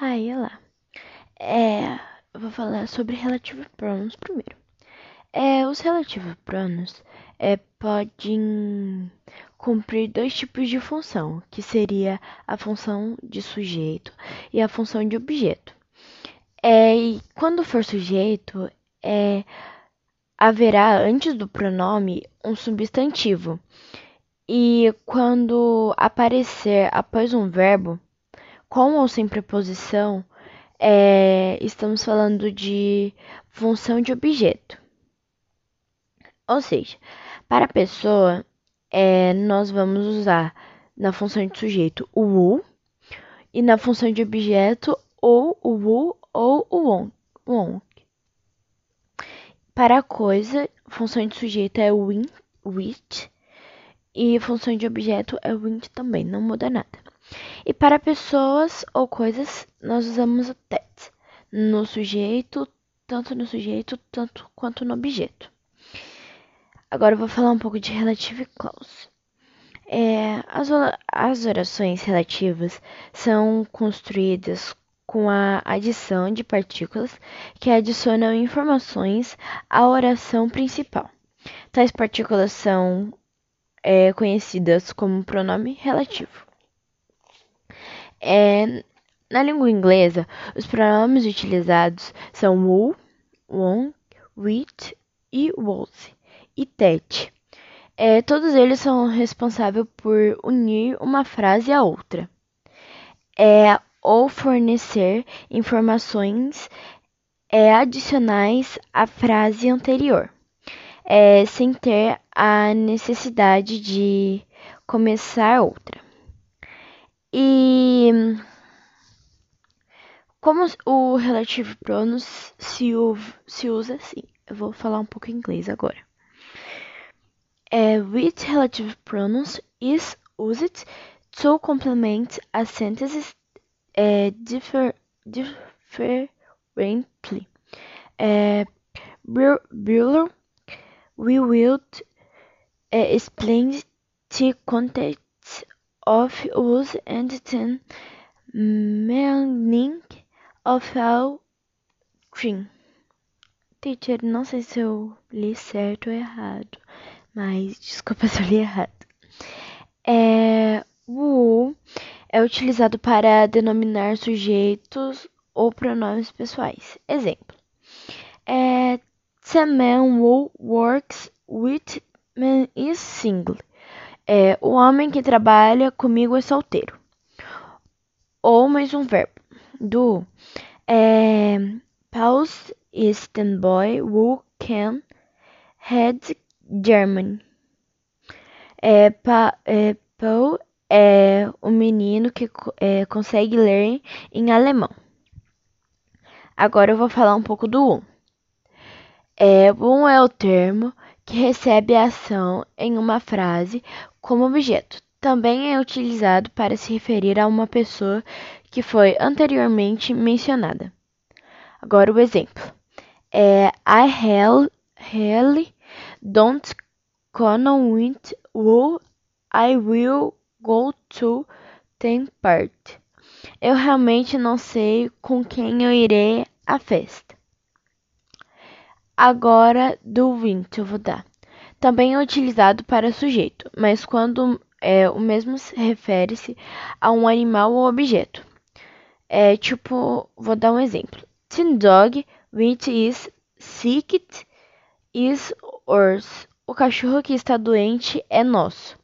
Hi, olá. É, vou falar sobre relative pronouns primeiro. É, os relative pronouns é, podem cumprir dois tipos de função, que seria a função de sujeito e a função de objeto. É, e quando for sujeito, é, haverá antes do pronome um substantivo. E quando aparecer após um verbo, com ou sem preposição, é, estamos falando de função de objeto. Ou seja, para a pessoa, é, nós vamos usar na função de sujeito o u e na função de objeto ou o u ou o on. Para a coisa, função de sujeito é win, which e função de objeto é wint também, não muda nada. E para pessoas ou coisas, nós usamos o that no sujeito, tanto no sujeito tanto quanto no objeto. Agora eu vou falar um pouco de relative clause. É, as, as orações relativas são construídas com a adição de partículas que adicionam informações à oração principal. Tais partículas são é, conhecidas como pronome relativo. É, na língua inglesa, os pronomes utilizados são who, won, which e was e that. É, todos eles são responsáveis por unir uma frase à outra. É, ou fornecer informações é, adicionais à frase anterior, é, sem ter a necessidade de começar outra. E como o relative pronouns se, se usa assim? Eu vou falar um pouco em inglês agora. É, with relative pronouns is used to complement a sentence é, differ, differently. É, we will é, explain the context of use and the meaning of all three. Teacher, não sei se eu li certo ou errado, mas desculpa se eu li errado. É, o é utilizado para denominar sujeitos ou pronomes pessoais. Exemplo: é, The man who works with me is single. É, o homem que trabalha comigo é solteiro. Ou mais um verbo. Do. É, Paul's is the boy who can read German. É, pa, é, Paul é o menino que é, consegue ler em alemão. Agora eu vou falar um pouco do um. É, um é o termo que recebe a ação em uma frase como objeto. Também é utilizado para se referir a uma pessoa que foi anteriormente mencionada. Agora o exemplo. É, I really don't know with who I will go to the party. Eu realmente não sei com quem eu irei à festa. Agora do vint eu vou dar. Também é utilizado para sujeito, mas quando é, o mesmo refere-se a um animal ou objeto. É tipo, vou dar um exemplo. Tin dog, which is sick, is ours. O cachorro que está doente é nosso.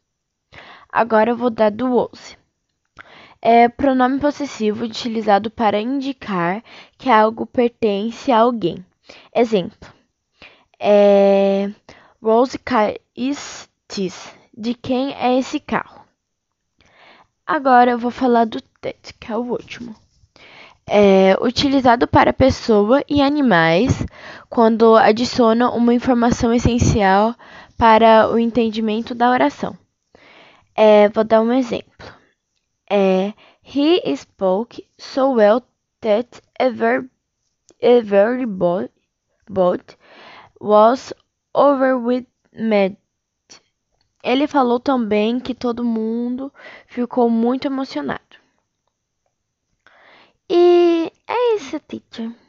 Agora eu vou dar do was. É pronome possessivo utilizado para indicar que algo pertence a alguém. Exemplo. É Rose car is this? De quem é esse carro? Agora eu vou falar do that, que é o último. É utilizado para pessoa e animais quando adiciona uma informação essencial para o entendimento da oração. É, vou dar um exemplo. É, he spoke so well that every, everybody was Overwhelmed. Ele falou também que todo mundo ficou muito emocionado. E licença, teacher.